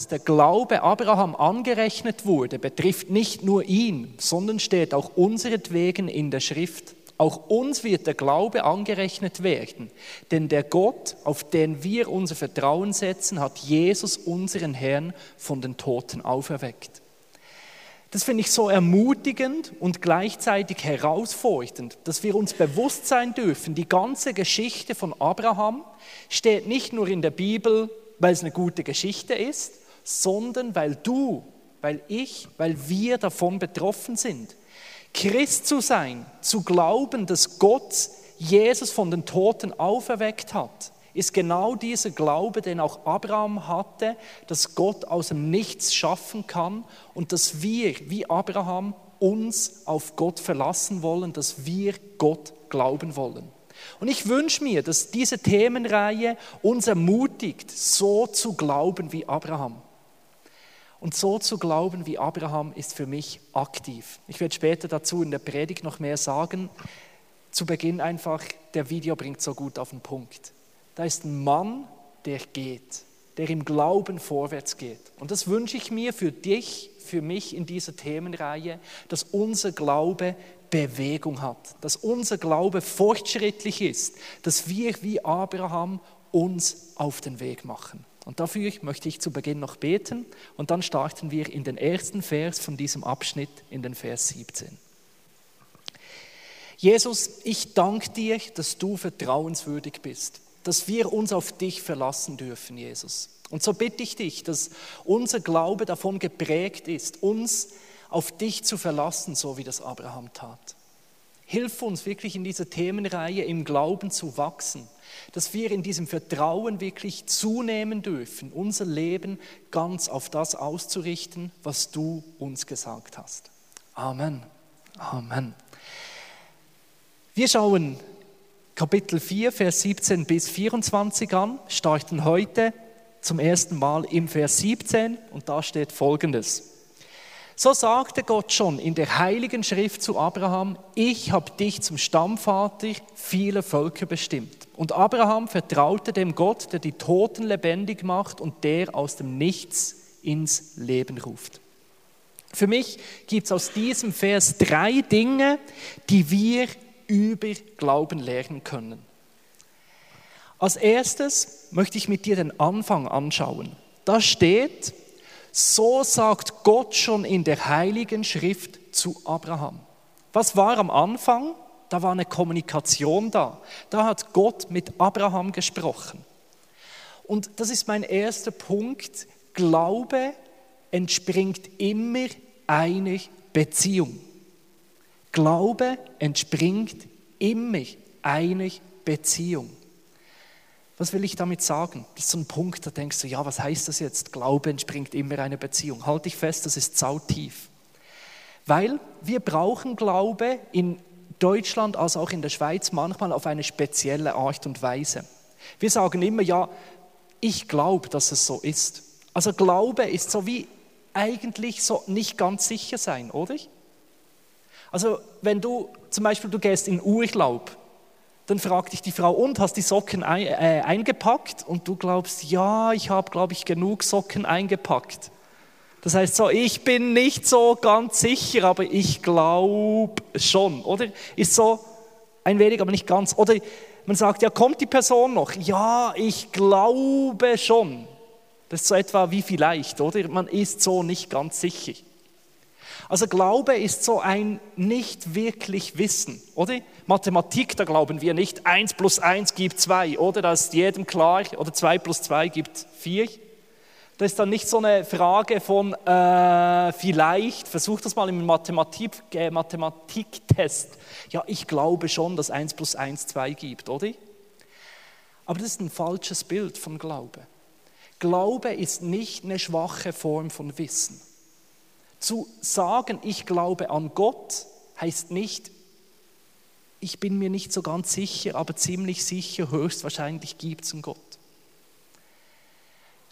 dass der Glaube Abraham angerechnet wurde, betrifft nicht nur ihn, sondern steht auch unseretwegen in der Schrift. Auch uns wird der Glaube angerechnet werden, denn der Gott, auf den wir unser Vertrauen setzen, hat Jesus, unseren Herrn, von den Toten auferweckt. Das finde ich so ermutigend und gleichzeitig herausfordernd, dass wir uns bewusst sein dürfen, die ganze Geschichte von Abraham steht nicht nur in der Bibel, weil es eine gute Geschichte ist, sondern weil du, weil ich, weil wir davon betroffen sind. Christ zu sein, zu glauben, dass Gott Jesus von den Toten auferweckt hat, ist genau dieser Glaube, den auch Abraham hatte, dass Gott aus dem Nichts schaffen kann und dass wir, wie Abraham, uns auf Gott verlassen wollen, dass wir Gott glauben wollen. Und ich wünsche mir, dass diese Themenreihe uns ermutigt, so zu glauben wie Abraham. Und so zu glauben wie Abraham ist für mich aktiv. Ich werde später dazu in der Predigt noch mehr sagen. Zu Beginn einfach, der Video bringt so gut auf den Punkt. Da ist ein Mann, der geht, der im Glauben vorwärts geht. Und das wünsche ich mir für dich, für mich in dieser Themenreihe, dass unser Glaube Bewegung hat, dass unser Glaube fortschrittlich ist, dass wir wie Abraham uns auf den Weg machen. Und dafür möchte ich zu Beginn noch beten und dann starten wir in den ersten Vers von diesem Abschnitt, in den Vers 17. Jesus, ich danke dir, dass du vertrauenswürdig bist, dass wir uns auf dich verlassen dürfen, Jesus. Und so bitte ich dich, dass unser Glaube davon geprägt ist, uns auf dich zu verlassen, so wie das Abraham tat. Hilf uns wirklich in dieser Themenreihe im Glauben zu wachsen, dass wir in diesem Vertrauen wirklich zunehmen dürfen, unser Leben ganz auf das auszurichten, was du uns gesagt hast. Amen. Amen. Wir schauen Kapitel 4, Vers 17 bis 24 an, starten heute zum ersten Mal im Vers 17 und da steht folgendes. So sagte Gott schon in der heiligen Schrift zu Abraham, ich habe dich zum Stammvater vieler Völker bestimmt. Und Abraham vertraute dem Gott, der die Toten lebendig macht und der aus dem Nichts ins Leben ruft. Für mich gibt es aus diesem Vers drei Dinge, die wir über Glauben lernen können. Als erstes möchte ich mit dir den Anfang anschauen. Da steht, so sagt Gott schon in der heiligen Schrift zu Abraham. Was war am Anfang? Da war eine Kommunikation da. Da hat Gott mit Abraham gesprochen. Und das ist mein erster Punkt. Glaube entspringt immer einer Beziehung. Glaube entspringt immer einer Beziehung. Was will ich damit sagen? Das ist so ein Punkt, da denkst du, ja, was heißt das jetzt? Glaube entspringt immer einer Beziehung. Halte dich fest, das ist sautief. Weil wir brauchen Glaube in Deutschland als auch in der Schweiz manchmal auf eine spezielle Art und Weise. Wir sagen immer, ja, ich glaube, dass es so ist. Also Glaube ist so wie eigentlich so nicht ganz sicher sein, oder? Also wenn du zum Beispiel, du gehst in Urlaub dann fragt dich die Frau, und hast die Socken ein, äh, eingepackt? Und du glaubst, ja, ich habe, glaube ich, genug Socken eingepackt. Das heißt so, ich bin nicht so ganz sicher, aber ich glaube schon, oder? Ist so ein wenig, aber nicht ganz. Oder man sagt, ja, kommt die Person noch? Ja, ich glaube schon. Das ist so etwa wie vielleicht, oder? Man ist so nicht ganz sicher. Also Glaube ist so ein nicht wirklich Wissen, oder? Mathematik, da glauben wir nicht, 1 plus 1 gibt 2, oder? Da ist jedem klar, oder 2 plus 2 gibt 4. Das ist dann nicht so eine Frage von äh, vielleicht, versuch das mal im Mathematik, äh, Mathematiktest. Ja, ich glaube schon, dass 1 plus 1 2 gibt, oder? Aber das ist ein falsches Bild von Glaube. Glaube ist nicht eine schwache Form von Wissen. Zu sagen, ich glaube an Gott, heißt nicht, ich bin mir nicht so ganz sicher, aber ziemlich sicher, höchstwahrscheinlich gibt es einen Gott.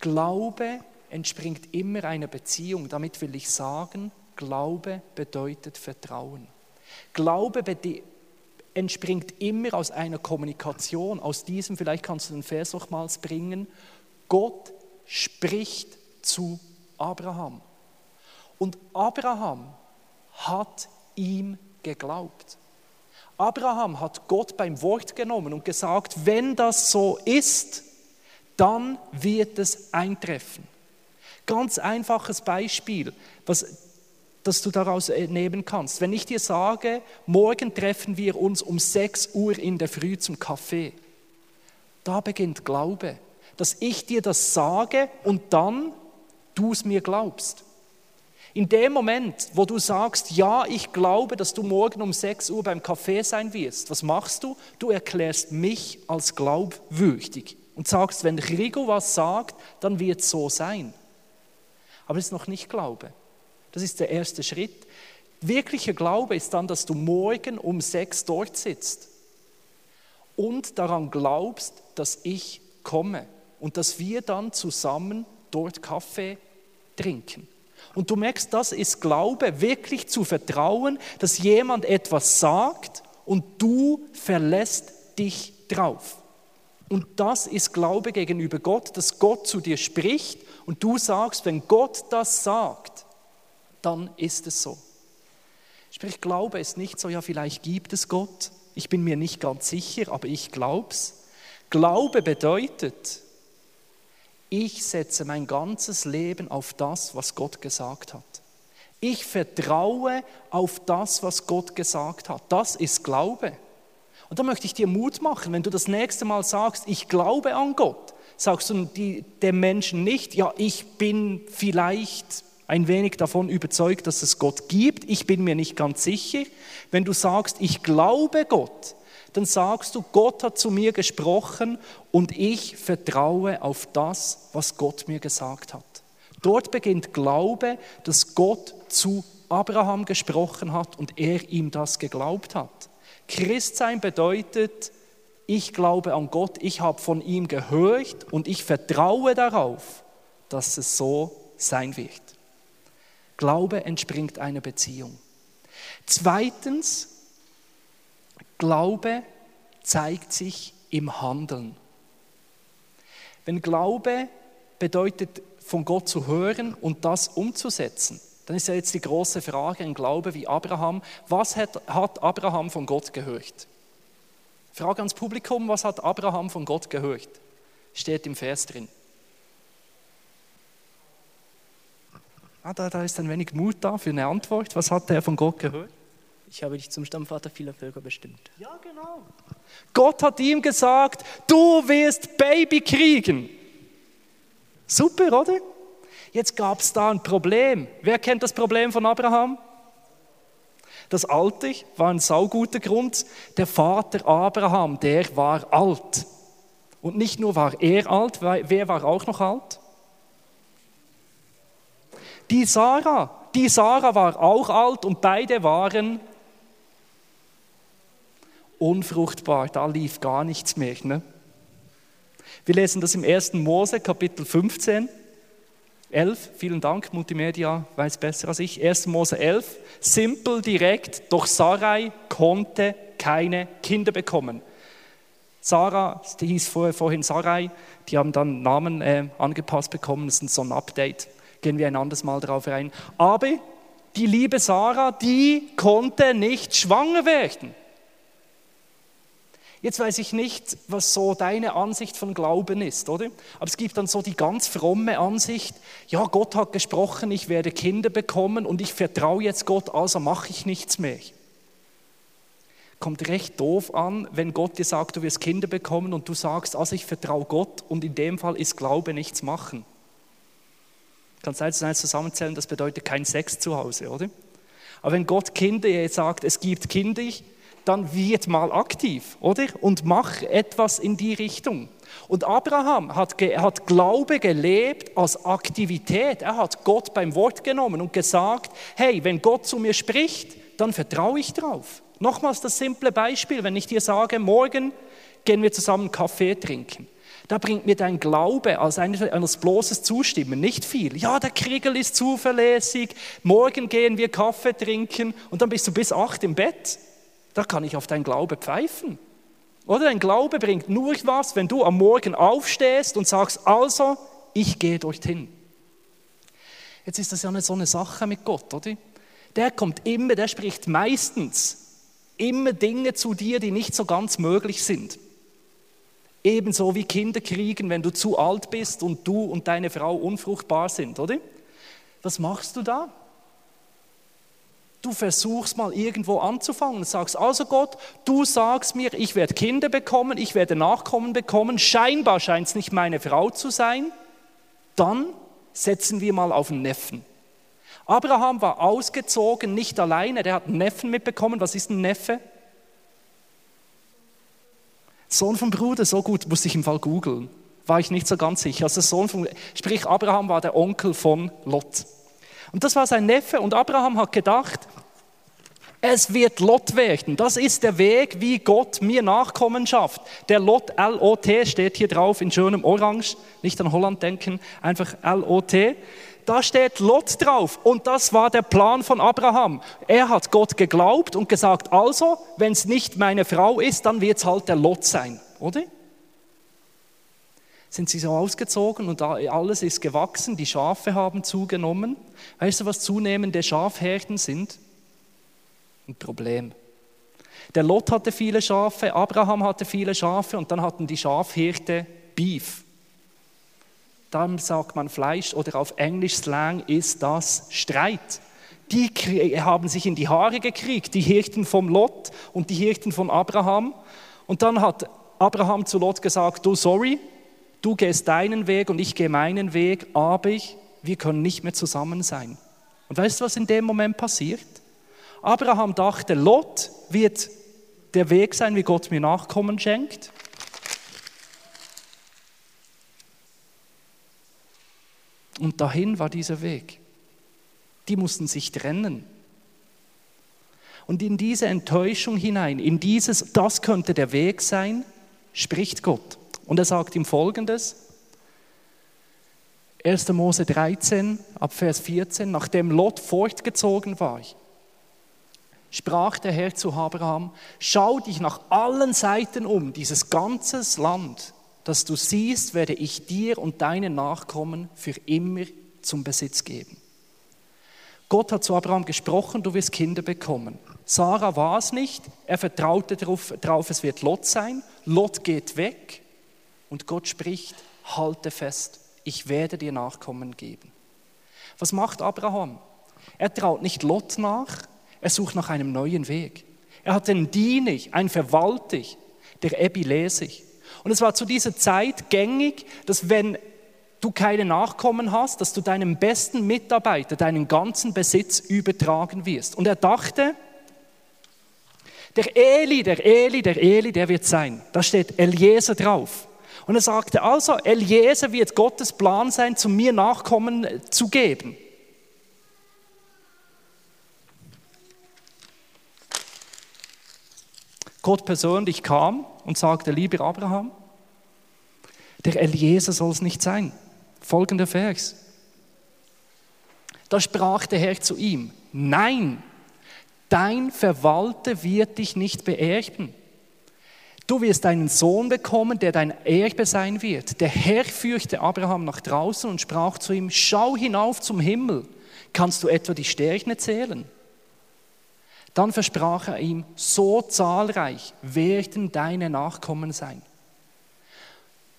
Glaube entspringt immer einer Beziehung. Damit will ich sagen, Glaube bedeutet Vertrauen. Glaube entspringt immer aus einer Kommunikation. Aus diesem, vielleicht kannst du den Vers nochmals bringen, Gott spricht zu Abraham. Und Abraham hat ihm geglaubt. Abraham hat Gott beim Wort genommen und gesagt, wenn das so ist, dann wird es eintreffen. Ganz einfaches Beispiel, was, das du daraus nehmen kannst. Wenn ich dir sage, morgen treffen wir uns um 6 Uhr in der Früh zum Kaffee, da beginnt Glaube, dass ich dir das sage und dann du es mir glaubst. In dem Moment, wo du sagst, ja, ich glaube, dass du morgen um 6 Uhr beim Kaffee sein wirst, was machst du? Du erklärst mich als glaubwürdig und sagst, wenn Rigo was sagt, dann wird es so sein. Aber es ist noch nicht Glaube. Das ist der erste Schritt. Wirklicher Glaube ist dann, dass du morgen um sechs dort sitzt und daran glaubst, dass ich komme und dass wir dann zusammen dort Kaffee trinken. Und du merkst, das ist Glaube, wirklich zu vertrauen, dass jemand etwas sagt und du verlässt dich drauf. Und das ist Glaube gegenüber Gott, dass Gott zu dir spricht und du sagst, wenn Gott das sagt, dann ist es so. Sprich, Glaube ist nicht so, ja, vielleicht gibt es Gott, ich bin mir nicht ganz sicher, aber ich glaub's. Glaube bedeutet, ich setze mein ganzes Leben auf das, was Gott gesagt hat. Ich vertraue auf das, was Gott gesagt hat. Das ist Glaube. Und da möchte ich dir Mut machen, wenn du das nächste Mal sagst, ich glaube an Gott, sagst du dem Menschen nicht, ja, ich bin vielleicht ein wenig davon überzeugt, dass es Gott gibt, ich bin mir nicht ganz sicher. Wenn du sagst, ich glaube Gott, dann sagst du, Gott hat zu mir gesprochen und ich vertraue auf das, was Gott mir gesagt hat. Dort beginnt Glaube, dass Gott zu Abraham gesprochen hat und er ihm das geglaubt hat. Christsein bedeutet, ich glaube an Gott, ich habe von ihm gehört und ich vertraue darauf, dass es so sein wird. Glaube entspringt einer Beziehung. Zweitens, Glaube zeigt sich im Handeln. Wenn Glaube bedeutet, von Gott zu hören und das umzusetzen, dann ist ja jetzt die große Frage, ein Glaube wie Abraham, was hat, hat Abraham von Gott gehört? Frage ans Publikum, was hat Abraham von Gott gehört? Steht im Vers drin. Ah, da, da ist ein wenig Mut da für eine Antwort. Was hat er von Gott gehört? Ich habe dich zum Stammvater vieler Völker bestimmt. Ja, genau. Gott hat ihm gesagt, du wirst Baby kriegen. Super, oder? Jetzt gab es da ein Problem. Wer kennt das Problem von Abraham? Das Alte war ein sauguter Grund. Der Vater Abraham, der war alt. Und nicht nur war er alt, wer war auch noch alt? Die Sarah. Die Sarah war auch alt und beide waren unfruchtbar. Da lief gar nichts mehr. Ne? Wir lesen das im 1. Mose, Kapitel 15. 11, vielen Dank, Multimedia weiß besser als ich. 1. Mose 11, simpel, direkt, doch Sarai konnte keine Kinder bekommen. Sarah, die hieß vorhin Sarai, die haben dann Namen äh, angepasst bekommen, das ist so ein Update, gehen wir ein anderes Mal darauf rein. Aber die liebe Sarah, die konnte nicht schwanger werden. Jetzt weiß ich nicht, was so deine Ansicht von Glauben ist, oder? Aber es gibt dann so die ganz fromme Ansicht, ja, Gott hat gesprochen, ich werde Kinder bekommen und ich vertraue jetzt Gott, also mache ich nichts mehr. Kommt recht doof an, wenn Gott dir sagt, du wirst Kinder bekommen und du sagst, also ich vertraue Gott und in dem Fall ist Glaube nichts machen. Kannst eins und eins zusammenzählen, das bedeutet kein Sex zu Hause, oder? Aber wenn Gott Kinder jetzt sagt, es gibt Kinder, dann wird mal aktiv, oder? Und mach etwas in die Richtung. Und Abraham hat, hat Glaube gelebt als Aktivität. Er hat Gott beim Wort genommen und gesagt, hey, wenn Gott zu mir spricht, dann vertraue ich drauf. Nochmals das simple Beispiel, wenn ich dir sage, morgen gehen wir zusammen Kaffee trinken. Da bringt mir dein Glaube als eines bloßes Zustimmen nicht viel. Ja, der Kriegel ist zuverlässig, morgen gehen wir Kaffee trinken und dann bist du bis acht im Bett da kann ich auf dein Glaube pfeifen. Oder dein Glaube bringt nur was, wenn du am Morgen aufstehst und sagst, also, ich gehe dorthin. Jetzt ist das ja nicht so eine Sache mit Gott, oder? Der kommt immer, der spricht meistens immer Dinge zu dir, die nicht so ganz möglich sind. Ebenso wie Kinder kriegen, wenn du zu alt bist und du und deine Frau unfruchtbar sind, oder? Was machst du da? Du versuchst mal irgendwo anzufangen und sagst, also Gott, du sagst mir, ich werde Kinder bekommen, ich werde Nachkommen bekommen, scheinbar scheint es nicht meine Frau zu sein, dann setzen wir mal auf einen Neffen. Abraham war ausgezogen, nicht alleine, der hat einen Neffen mitbekommen. Was ist ein Neffe? Sohn vom Bruder, so gut, musste ich im Fall googeln. War ich nicht so ganz sicher. Also Sohn von, sprich, Abraham war der Onkel von Lot. Und das war sein Neffe und Abraham hat gedacht, es wird Lot werden. Das ist der Weg, wie Gott mir Nachkommen schafft. Der Lot, L-O-T, steht hier drauf in schönem Orange. Nicht an Holland denken, einfach L-O-T. Da steht Lot drauf und das war der Plan von Abraham. Er hat Gott geglaubt und gesagt, also, wenn es nicht meine Frau ist, dann wird es halt der Lot sein, oder? sind sie so ausgezogen und alles ist gewachsen, die Schafe haben zugenommen. Weißt du, was zunehmende Schafherden sind? Ein Problem. Der Lot hatte viele Schafe, Abraham hatte viele Schafe und dann hatten die Schafhirte Beef. Dann sagt man Fleisch oder auf Englisch Slang ist das Streit. Die haben sich in die Haare gekriegt, die Hirten vom Lot und die Hirten von Abraham. Und dann hat Abraham zu Lot gesagt, du sorry, du gehst deinen Weg und ich gehe meinen Weg, aber ich, wir können nicht mehr zusammen sein. Und weißt du, was in dem Moment passiert? Abraham dachte, Lot wird der Weg sein, wie Gott mir Nachkommen schenkt. Und dahin war dieser Weg. Die mussten sich trennen. Und in diese Enttäuschung hinein, in dieses, das könnte der Weg sein, spricht Gott. Und er sagt ihm folgendes, 1. Mose 13, ab Vers 14, nachdem Lot fortgezogen war, sprach der Herr zu Abraham, schau dich nach allen Seiten um, dieses ganze Land, das du siehst, werde ich dir und deinen Nachkommen für immer zum Besitz geben. Gott hat zu Abraham gesprochen, du wirst Kinder bekommen. Sarah war es nicht, er vertraute darauf, es wird Lot sein. Lot geht weg und Gott spricht, halte fest, ich werde dir Nachkommen geben. Was macht Abraham? Er traut nicht Lot nach, er sucht nach einem neuen Weg. Er hat den Dienig, ein Verwalter, der Ebilesig. Und es war zu dieser Zeit gängig, dass wenn du keine Nachkommen hast, dass du deinem besten Mitarbeiter deinen ganzen Besitz übertragen wirst. Und er dachte, der Eli, der Eli, der Eli, der wird sein. Da steht Eliezer drauf. Und er sagte, also Eliezer wird Gottes Plan sein, zu mir Nachkommen zu geben. Gott persönlich kam und sagte, lieber Abraham, der Eliezer soll es nicht sein. Folgender Vers. Da sprach der Herr zu ihm, nein, dein Verwalter wird dich nicht beerben. Du wirst einen Sohn bekommen, der dein Erbe sein wird. Der Herr führte Abraham nach draußen und sprach zu ihm, schau hinauf zum Himmel. Kannst du etwa die Sterne zählen? Dann versprach er ihm, so zahlreich werden deine Nachkommen sein.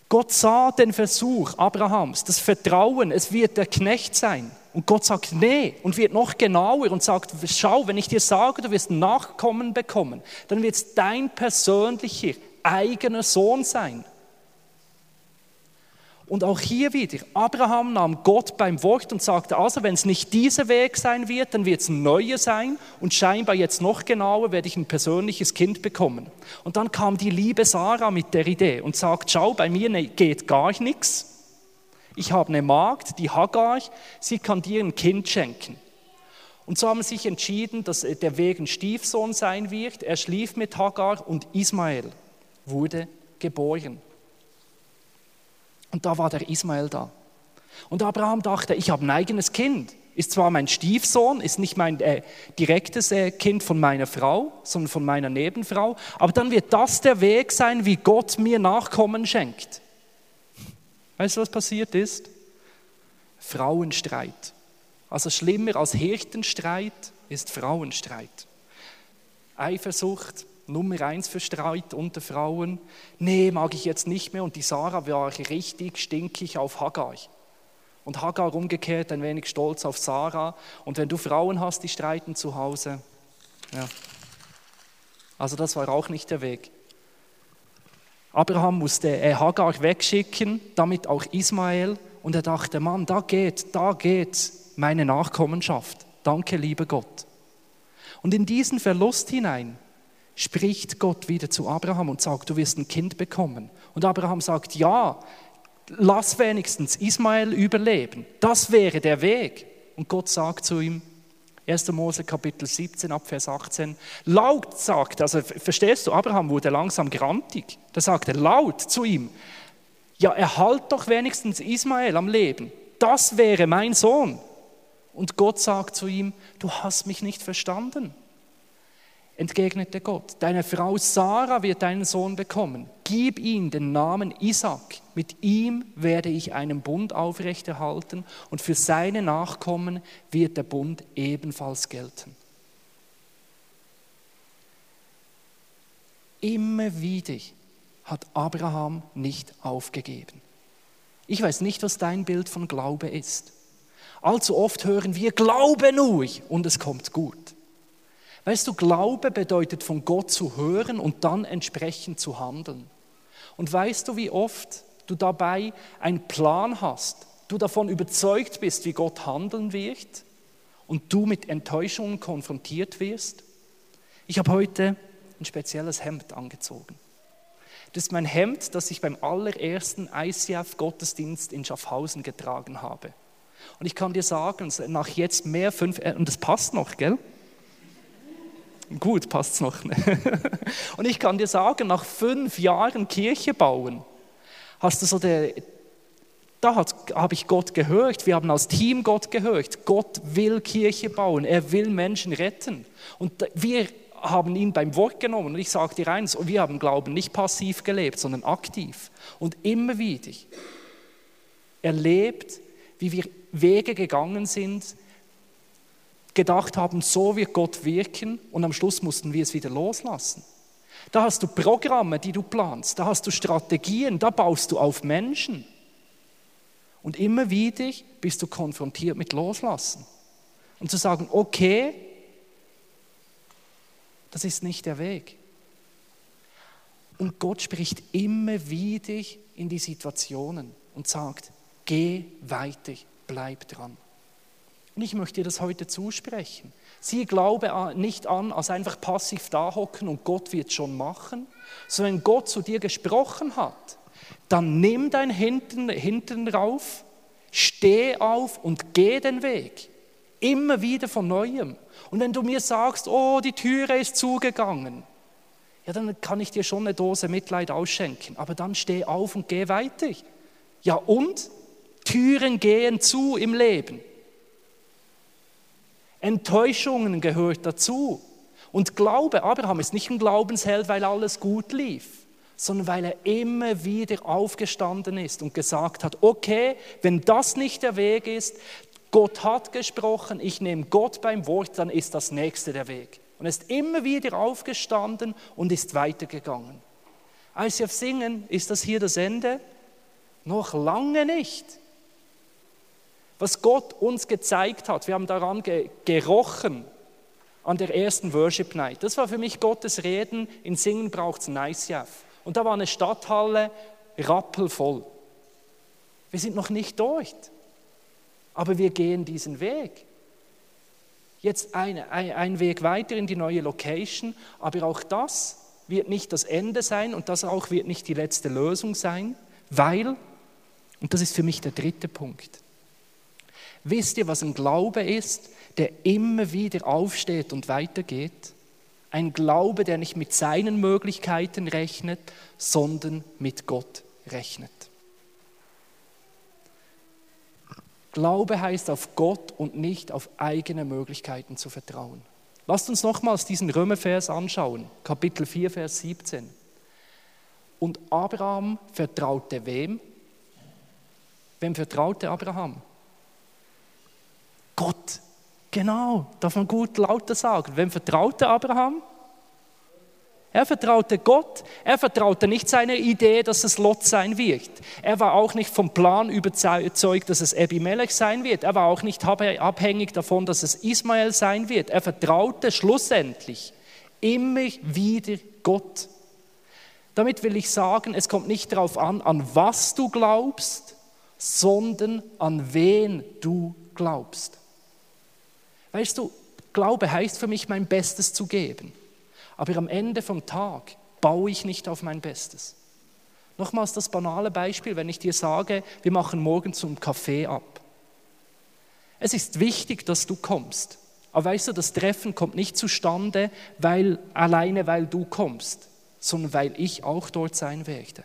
Gott sah den Versuch Abrahams, das Vertrauen, es wird der Knecht sein. Und Gott sagt, nee, und wird noch genauer und sagt, schau, wenn ich dir sage, du wirst Nachkommen bekommen, dann wird es dein persönlicher, eigener Sohn sein. Und auch hier wieder, Abraham nahm Gott beim Wort und sagte, also wenn es nicht dieser Weg sein wird, dann wird es ein neuer sein und scheinbar jetzt noch genauer werde ich ein persönliches Kind bekommen. Und dann kam die liebe Sarah mit der Idee und sagt, schau, bei mir ne, geht gar nichts. Ich habe eine Magd, die Hagar, sie kann dir ein Kind schenken. Und so haben sie sich entschieden, dass der Weg ein Stiefsohn sein wird. Er schlief mit Hagar und Ismael wurde geboren. Und da war der Ismael da. Und Abraham dachte, ich habe ein eigenes Kind. Ist zwar mein Stiefsohn, ist nicht mein äh, direktes äh, Kind von meiner Frau, sondern von meiner Nebenfrau, aber dann wird das der Weg sein, wie Gott mir Nachkommen schenkt. Weißt du, was passiert ist? Frauenstreit. Also schlimmer als Hirtenstreit ist Frauenstreit. Eifersucht, Nummer eins für Streit unter Frauen. Nee, mag ich jetzt nicht mehr. Und die Sarah war richtig stinkig auf Hagar. Und Hagar umgekehrt ein wenig stolz auf Sarah. Und wenn du Frauen hast, die streiten zu Hause, ja. Also das war auch nicht der Weg. Abraham musste äh, Hagar wegschicken, damit auch Ismael. Und er dachte, Mann, da geht, da geht meine Nachkommenschaft. Danke, lieber Gott. Und in diesen Verlust hinein spricht Gott wieder zu Abraham und sagt, du wirst ein Kind bekommen. Und Abraham sagt, ja, lass wenigstens Ismael überleben. Das wäre der Weg. Und Gott sagt zu ihm, 1. Mose Kapitel 17 ab Vers 18, laut sagt, also verstehst du, Abraham wurde langsam grantig. Da sagt er laut zu ihm, ja, erhalt doch wenigstens Ismael am Leben. Das wäre mein Sohn. Und Gott sagt zu ihm, du hast mich nicht verstanden. Entgegnete Gott, deine Frau Sarah wird deinen Sohn bekommen. Gib ihm den Namen Isaac. Mit ihm werde ich einen Bund aufrechterhalten und für seine Nachkommen wird der Bund ebenfalls gelten. Immer wieder hat Abraham nicht aufgegeben. Ich weiß nicht, was dein Bild von Glaube ist. Allzu oft hören wir, glaube nur und es kommt gut. Weißt du, Glaube bedeutet von Gott zu hören und dann entsprechend zu handeln. Und weißt du, wie oft du dabei einen Plan hast, du davon überzeugt bist, wie Gott handeln wird und du mit Enttäuschungen konfrontiert wirst? Ich habe heute ein spezielles Hemd angezogen. Das ist mein Hemd, das ich beim allerersten ICF-Gottesdienst in Schaffhausen getragen habe. Und ich kann dir sagen, nach jetzt mehr fünf, äh, und das passt noch, gell? Gut, passt es noch. und ich kann dir sagen, nach fünf Jahren Kirche bauen, hast du so der, da habe ich Gott gehört, wir haben als Team Gott gehört. Gott will Kirche bauen, er will Menschen retten. Und wir haben ihn beim Wort genommen. Und ich sage dir eins, wir haben Glauben nicht passiv gelebt, sondern aktiv. Und immer wieder erlebt, wie wir Wege gegangen sind, gedacht haben, so wird Gott wirken und am Schluss mussten wir es wieder loslassen. Da hast du Programme, die du planst, da hast du Strategien, da baust du auf Menschen. Und immer wieder bist du konfrontiert mit Loslassen. Und zu sagen, okay, das ist nicht der Weg. Und Gott spricht immer wieder in die Situationen und sagt, geh weiter, bleib dran. Und ich möchte dir das heute zusprechen. Sieh Glaube nicht an, als einfach passiv dahocken und Gott wird schon machen, sondern wenn Gott zu dir gesprochen hat, dann nimm dein Hinten, Hinten rauf, steh auf und geh den Weg. Immer wieder von neuem. Und wenn du mir sagst, oh, die Türe ist zugegangen, ja, dann kann ich dir schon eine Dose Mitleid ausschenken. Aber dann steh auf und geh weiter. Ja, und? Türen gehen zu im Leben. Enttäuschungen gehört dazu. Und Glaube, Abraham ist nicht ein Glaubensheld, weil alles gut lief, sondern weil er immer wieder aufgestanden ist und gesagt hat, okay, wenn das nicht der Weg ist, Gott hat gesprochen, ich nehme Gott beim Wort, dann ist das nächste der Weg. Und er ist immer wieder aufgestanden und ist weitergegangen. Als wir singen, ist das hier das Ende? Noch lange nicht was Gott uns gezeigt hat. Wir haben daran ge gerochen an der ersten Worship Night. Das war für mich Gottes Reden. In Singen braucht es ein ICF. Und da war eine Stadthalle rappelvoll. Wir sind noch nicht dort, aber wir gehen diesen Weg. Jetzt ein, ein, ein Weg weiter in die neue Location, aber auch das wird nicht das Ende sein und das auch wird nicht die letzte Lösung sein, weil, und das ist für mich der dritte Punkt, Wisst ihr, was ein Glaube ist, der immer wieder aufsteht und weitergeht? Ein Glaube, der nicht mit seinen Möglichkeiten rechnet, sondern mit Gott rechnet. Glaube heißt auf Gott und nicht auf eigene Möglichkeiten zu vertrauen. Lasst uns nochmals diesen Römervers anschauen, Kapitel 4, Vers 17. Und Abraham vertraute wem? Wem vertraute Abraham? Gott. Genau, darf man gut lauter sagen. Wem vertraute Abraham? Er vertraute Gott, er vertraute nicht seiner Idee, dass es Lot sein wird. Er war auch nicht vom Plan überzeugt, dass es Abimelech sein wird. Er war auch nicht abhängig davon, dass es Ismael sein wird. Er vertraute schlussendlich immer wieder Gott. Damit will ich sagen, es kommt nicht darauf an, an was du glaubst, sondern an wen du glaubst. Weißt du, Glaube heißt für mich, mein Bestes zu geben. Aber am Ende vom Tag baue ich nicht auf mein Bestes. Nochmals das banale Beispiel, wenn ich dir sage, wir machen morgen zum Kaffee ab. Es ist wichtig, dass du kommst. Aber weißt du, das Treffen kommt nicht zustande, weil, alleine weil du kommst, sondern weil ich auch dort sein werde.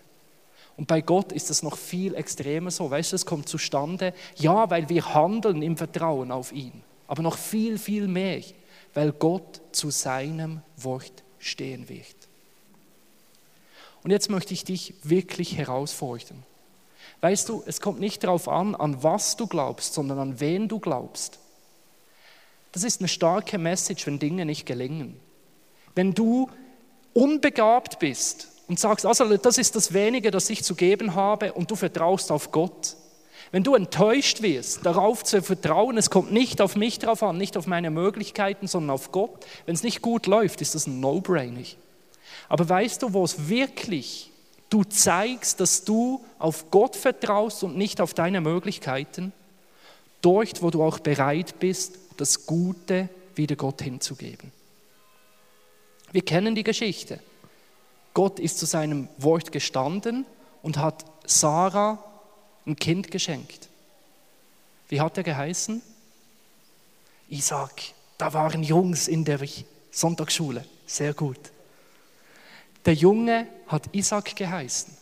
Und bei Gott ist es noch viel extremer so. Weißt du, es kommt zustande, ja, weil wir handeln im Vertrauen auf ihn, aber noch viel, viel mehr, weil Gott zu seinem Wort stehen wird. Und jetzt möchte ich dich wirklich herausfordern. Weißt du, es kommt nicht darauf an, an was du glaubst, sondern an wen du glaubst. Das ist eine starke Message, wenn Dinge nicht gelingen. Wenn du unbegabt bist und sagst, also das ist das Wenige, das ich zu geben habe und du vertraust auf Gott. Wenn du enttäuscht wirst, darauf zu vertrauen, es kommt nicht auf mich drauf an, nicht auf meine Möglichkeiten, sondern auf Gott. Wenn es nicht gut läuft, ist das ein No-Brainer. Aber weißt du, wo es wirklich du zeigst, dass du auf Gott vertraust und nicht auf deine Möglichkeiten? Dort, wo du auch bereit bist, das Gute wieder Gott hinzugeben. Wir kennen die Geschichte. Gott ist zu seinem Wort gestanden und hat Sarah ein Kind geschenkt. Wie hat er geheißen? Isaac. Da waren Jungs in der Sonntagsschule. Sehr gut. Der Junge hat Isaac geheißen.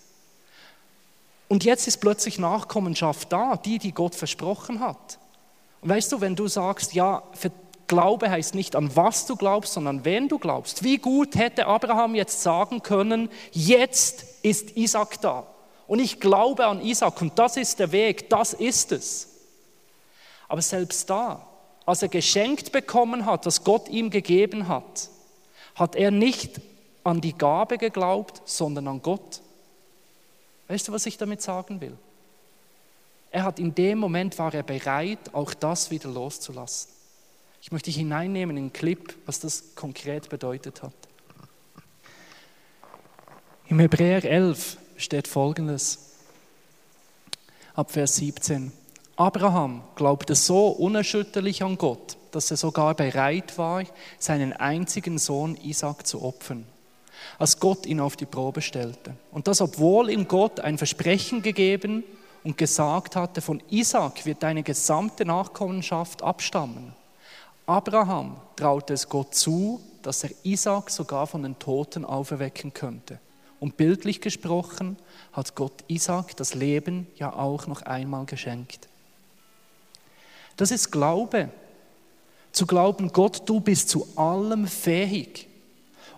Und jetzt ist plötzlich Nachkommenschaft da, die, die Gott versprochen hat. Und weißt du, wenn du sagst, ja, Glaube heißt nicht an was du glaubst, sondern an wen du glaubst. Wie gut hätte Abraham jetzt sagen können, jetzt ist Isaac da. Und ich glaube an Isaac und das ist der Weg, das ist es. Aber selbst da, als er geschenkt bekommen hat, das Gott ihm gegeben hat, hat er nicht an die Gabe geglaubt, sondern an Gott. Weißt du, was ich damit sagen will? Er hat in dem Moment war er bereit, auch das wieder loszulassen. Ich möchte dich hineinnehmen in den Clip, was das konkret bedeutet hat. Im Hebräer 11 steht folgendes, ab Vers 17. Abraham glaubte so unerschütterlich an Gott, dass er sogar bereit war, seinen einzigen Sohn Isaac zu opfern, als Gott ihn auf die Probe stellte. Und das, obwohl ihm Gott ein Versprechen gegeben und gesagt hatte, von Isaac wird deine gesamte Nachkommenschaft abstammen. Abraham traute es Gott zu, dass er Isaac sogar von den Toten auferwecken könnte. Und bildlich gesprochen hat Gott Isaac das Leben ja auch noch einmal geschenkt. Das ist Glaube. Zu glauben, Gott, du bist zu allem fähig.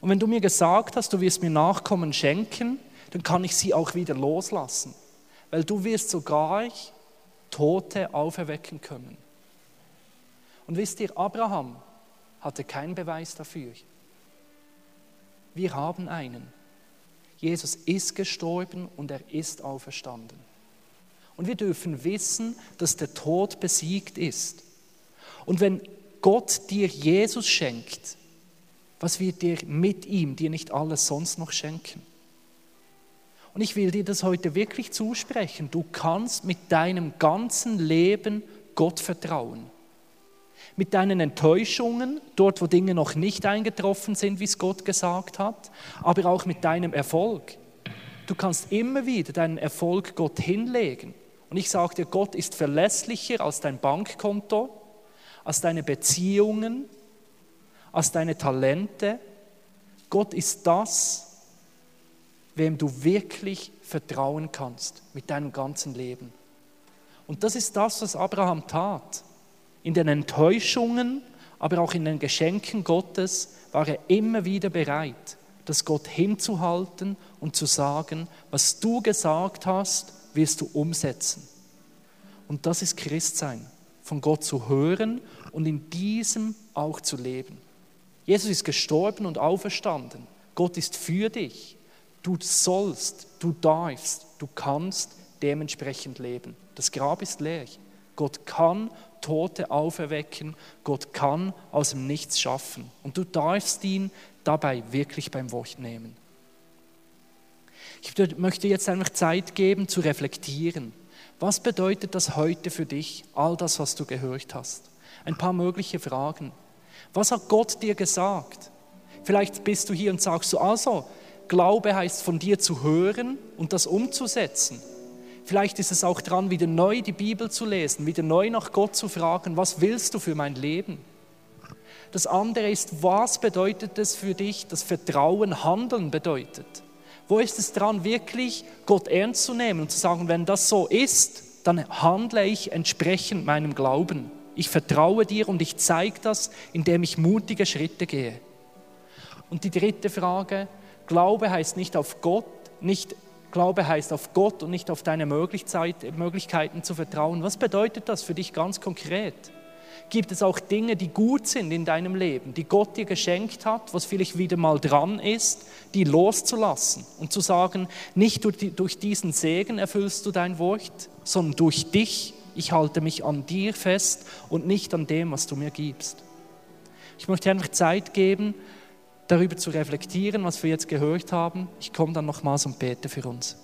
Und wenn du mir gesagt hast, du wirst mir Nachkommen schenken, dann kann ich sie auch wieder loslassen. Weil du wirst sogar Tote auferwecken können. Und wisst ihr, Abraham hatte keinen Beweis dafür. Wir haben einen. Jesus ist gestorben und er ist auferstanden. Und wir dürfen wissen, dass der Tod besiegt ist. Und wenn Gott dir Jesus schenkt, was wird dir mit ihm dir nicht alles sonst noch schenken? Und ich will dir das heute wirklich zusprechen. Du kannst mit deinem ganzen Leben Gott vertrauen mit deinen Enttäuschungen, dort wo Dinge noch nicht eingetroffen sind, wie es Gott gesagt hat, aber auch mit deinem Erfolg. Du kannst immer wieder deinen Erfolg Gott hinlegen. Und ich sage dir, Gott ist verlässlicher als dein Bankkonto, als deine Beziehungen, als deine Talente. Gott ist das, wem du wirklich vertrauen kannst mit deinem ganzen Leben. Und das ist das, was Abraham tat. In den Enttäuschungen, aber auch in den Geschenken Gottes war er immer wieder bereit, das Gott hinzuhalten und zu sagen, was du gesagt hast, wirst du umsetzen. Und das ist Christsein. von Gott zu hören und in diesem auch zu leben. Jesus ist gestorben und auferstanden. Gott ist für dich. Du sollst, du darfst, du kannst dementsprechend leben. Das Grab ist leer. Gott kann Tote auferwecken. Gott kann aus dem Nichts schaffen. Und du darfst ihn dabei wirklich beim Wort nehmen. Ich möchte jetzt einfach Zeit geben zu reflektieren. Was bedeutet das heute für dich, all das, was du gehört hast? Ein paar mögliche Fragen. Was hat Gott dir gesagt? Vielleicht bist du hier und sagst so, also, Glaube heißt von dir zu hören und das umzusetzen. Vielleicht ist es auch dran, wieder neu die Bibel zu lesen, wieder neu nach Gott zu fragen, was willst du für mein Leben? Das andere ist, was bedeutet es für dich, dass Vertrauen Handeln bedeutet? Wo ist es dran, wirklich Gott ernst zu nehmen und zu sagen, wenn das so ist, dann handle ich entsprechend meinem Glauben. Ich vertraue dir und ich zeige das, indem ich mutige Schritte gehe. Und die dritte Frage, Glaube heißt nicht auf Gott, nicht Glaube heißt auf Gott und nicht auf deine Möglichkeiten zu vertrauen. Was bedeutet das für dich ganz konkret? Gibt es auch Dinge, die gut sind in deinem Leben, die Gott dir geschenkt hat, was vielleicht wieder mal dran ist, die loszulassen und zu sagen, nicht durch diesen Segen erfüllst du dein Wort, sondern durch dich. Ich halte mich an dir fest und nicht an dem, was du mir gibst. Ich möchte einfach Zeit geben, darüber zu reflektieren, was wir jetzt gehört haben. Ich komme dann nochmals und bete für uns.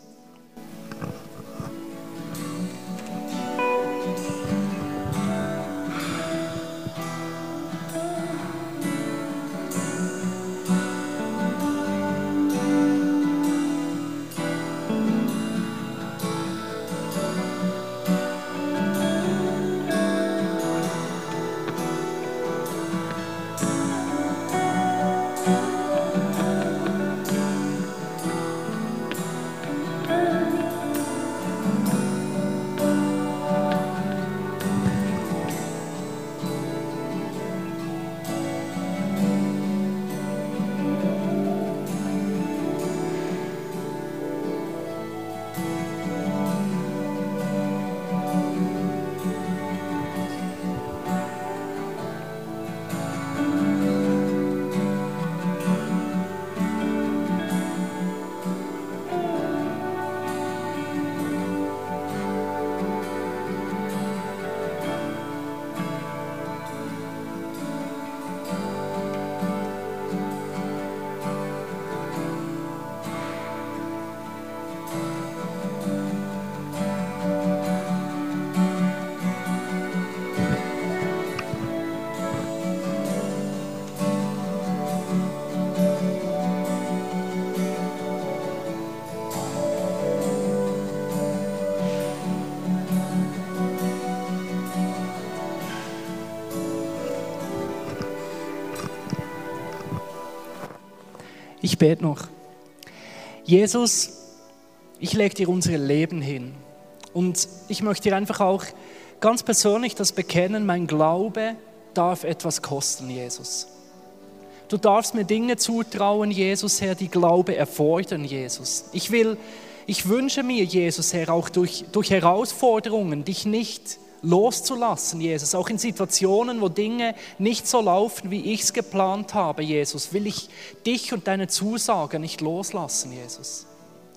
Bete noch. Jesus, ich lege dir unser Leben hin. Und ich möchte dir einfach auch ganz persönlich das bekennen, mein Glaube darf etwas kosten, Jesus. Du darfst mir Dinge zutrauen, Jesus, Herr, die Glaube erfordern, Jesus. Ich will, ich wünsche mir, Jesus, Herr, auch durch, durch Herausforderungen, dich nicht loszulassen, Jesus. Auch in Situationen, wo Dinge nicht so laufen, wie ich es geplant habe, Jesus, will ich dich und deine Zusage nicht loslassen, Jesus.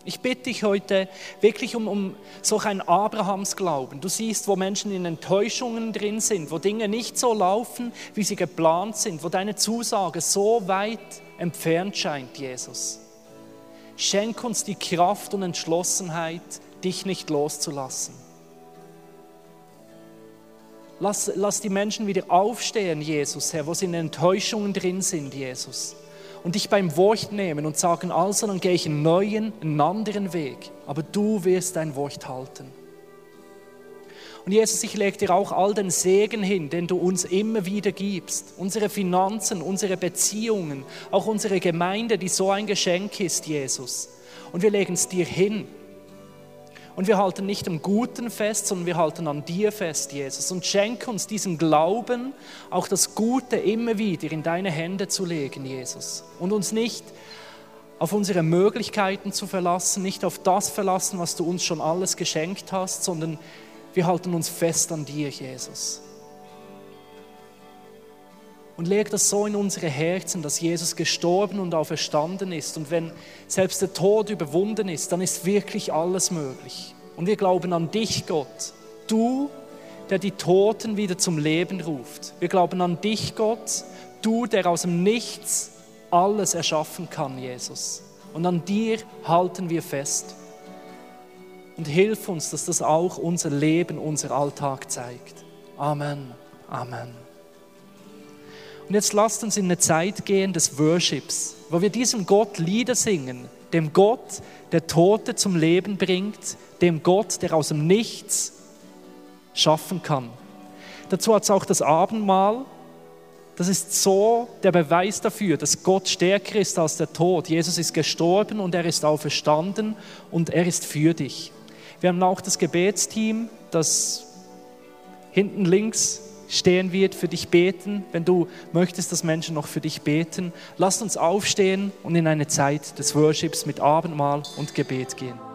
Ich bitte dich heute wirklich um, um solch ein Abrahamsglauben. Du siehst, wo Menschen in Enttäuschungen drin sind, wo Dinge nicht so laufen, wie sie geplant sind, wo deine Zusage so weit entfernt scheint, Jesus. Schenk uns die Kraft und Entschlossenheit, dich nicht loszulassen. Lass, lass die Menschen wieder aufstehen, Jesus, Herr, wo sie in Enttäuschungen drin sind, Jesus. Und dich beim Wort nehmen und sagen, also dann gehe ich einen neuen, einen anderen Weg. Aber du wirst dein Wort halten. Und Jesus, ich lege dir auch all den Segen hin, den du uns immer wieder gibst. Unsere Finanzen, unsere Beziehungen, auch unsere Gemeinde, die so ein Geschenk ist, Jesus. Und wir legen es dir hin. Und wir halten nicht am Guten fest, sondern wir halten an dir fest, Jesus. Und schenke uns diesen Glauben, auch das Gute immer wieder in deine Hände zu legen, Jesus. Und uns nicht auf unsere Möglichkeiten zu verlassen, nicht auf das verlassen, was du uns schon alles geschenkt hast, sondern wir halten uns fest an dir, Jesus. Und leg das so in unsere Herzen, dass Jesus gestorben und auferstanden ist. Und wenn selbst der Tod überwunden ist, dann ist wirklich alles möglich. Und wir glauben an dich, Gott. Du, der die Toten wieder zum Leben ruft. Wir glauben an dich, Gott. Du, der aus dem Nichts alles erschaffen kann, Jesus. Und an dir halten wir fest. Und hilf uns, dass das auch unser Leben, unser Alltag zeigt. Amen. Amen. Und jetzt lasst uns in eine Zeit gehen des Worships, wo wir diesem Gott Lieder singen, dem Gott, der Tote zum Leben bringt, dem Gott, der aus dem Nichts schaffen kann. Dazu hat es auch das Abendmahl. Das ist so der Beweis dafür, dass Gott stärker ist als der Tod. Jesus ist gestorben und er ist auferstanden und er ist für dich. Wir haben auch das Gebetsteam, das hinten links stehen wird, für dich beten. Wenn du möchtest, dass Menschen noch für dich beten, lass uns aufstehen und in eine Zeit des Worships mit Abendmahl und Gebet gehen.